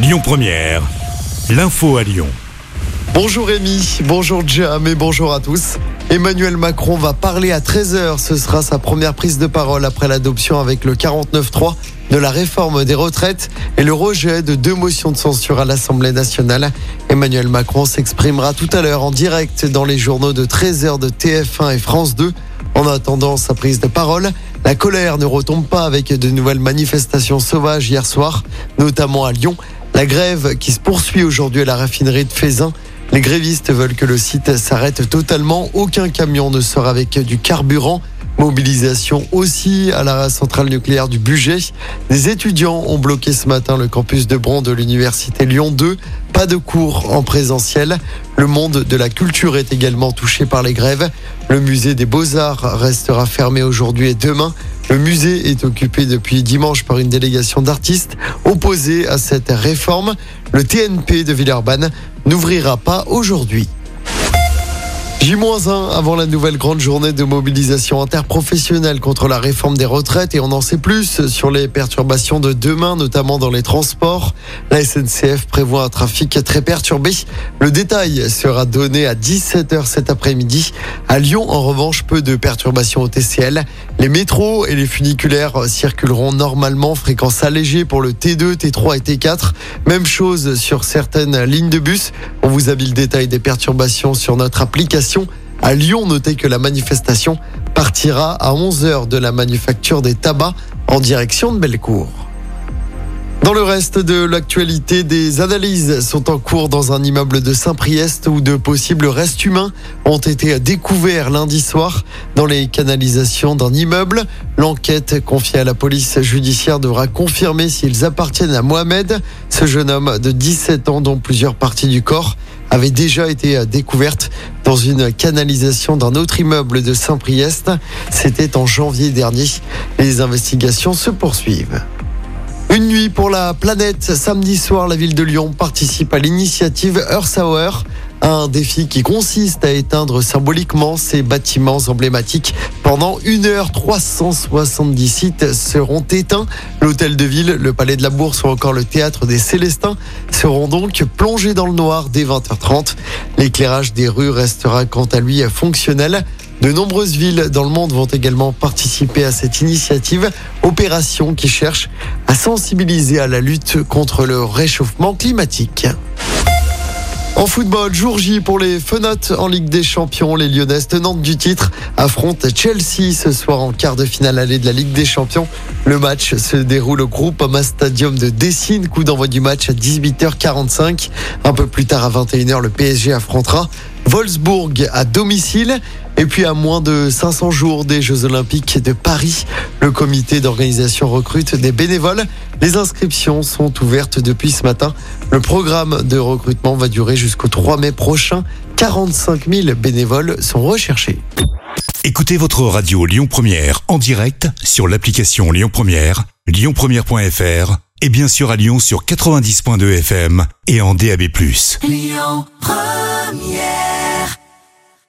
Lyon Première, l'info à Lyon. Bonjour Rémi, bonjour Jam et bonjour à tous. Emmanuel Macron va parler à 13h. Ce sera sa première prise de parole après l'adoption avec le 49-3 de la réforme des retraites et le rejet de deux motions de censure à l'Assemblée nationale. Emmanuel Macron s'exprimera tout à l'heure en direct dans les journaux de 13h de TF1 et France 2. En attendant sa prise de parole, la colère ne retombe pas avec de nouvelles manifestations sauvages hier soir, notamment à Lyon. La grève qui se poursuit aujourd'hui à la raffinerie de Fézin. Les grévistes veulent que le site s'arrête totalement. Aucun camion ne sort avec du carburant. Mobilisation aussi à la centrale nucléaire du budget. Des étudiants ont bloqué ce matin le campus de Bron de l'université Lyon 2. Pas de cours en présentiel. Le monde de la culture est également touché par les grèves. Le musée des beaux-arts restera fermé aujourd'hui et demain. Le musée est occupé depuis dimanche par une délégation d'artistes opposés à cette réforme. Le TNP de Villeurbanne n'ouvrira pas aujourd'hui. J-1 avant la nouvelle grande journée de mobilisation interprofessionnelle contre la réforme des retraites et on en sait plus sur les perturbations de demain, notamment dans les transports. La SNCF prévoit un trafic très perturbé. Le détail sera donné à 17h cet après-midi. À Lyon, en revanche, peu de perturbations au TCL. Les métros et les funiculaires circuleront normalement, fréquence allégée pour le T2, T3 et T4. Même chose sur certaines lignes de bus. On vous a mis le détail des perturbations sur notre application à Lyon, notez que la manifestation partira à 11h de la manufacture des tabacs en direction de Bellecour. Dans le reste de l'actualité, des analyses sont en cours dans un immeuble de Saint-Priest où de possibles restes humains ont été découverts lundi soir dans les canalisations d'un immeuble. L'enquête confiée à la police judiciaire devra confirmer s'ils appartiennent à Mohamed, ce jeune homme de 17 ans dont plusieurs parties du corps avaient déjà été découvertes dans une canalisation d'un autre immeuble de Saint-Priest. C'était en janvier dernier. Les investigations se poursuivent. Une nuit pour la planète. Samedi soir, la ville de Lyon participe à l'initiative Earth Hour. Un défi qui consiste à éteindre symboliquement ces bâtiments emblématiques. Pendant une heure, 370 sites seront éteints. L'hôtel de ville, le palais de la Bourse ou encore le théâtre des Célestins seront donc plongés dans le noir dès 20h30. L'éclairage des rues restera quant à lui fonctionnel. De nombreuses villes dans le monde vont également participer à cette initiative, opération qui cherche à sensibiliser à la lutte contre le réchauffement climatique. En football, jour J pour les Fenotes en Ligue des Champions. Les Lyonnaises tenantes du titre affrontent Chelsea ce soir en quart de finale allée de la Ligue des Champions. Le match se déroule au Groupama Stadium de Dessine. Coup d'envoi du match à 18h45. Un peu plus tard à 21h, le PSG affrontera Wolfsburg à domicile. Et puis à moins de 500 jours des Jeux Olympiques de Paris, le comité d'organisation recrute des bénévoles. Les inscriptions sont ouvertes depuis ce matin. Le programme de recrutement va durer jusqu'au 3 mai prochain. 45 000 bénévoles sont recherchés. Écoutez votre radio Lyon Première en direct sur l'application Lyon Première, lyonpremière.fr et bien sûr à Lyon sur 90.2 FM et en DAB+. Lyon Première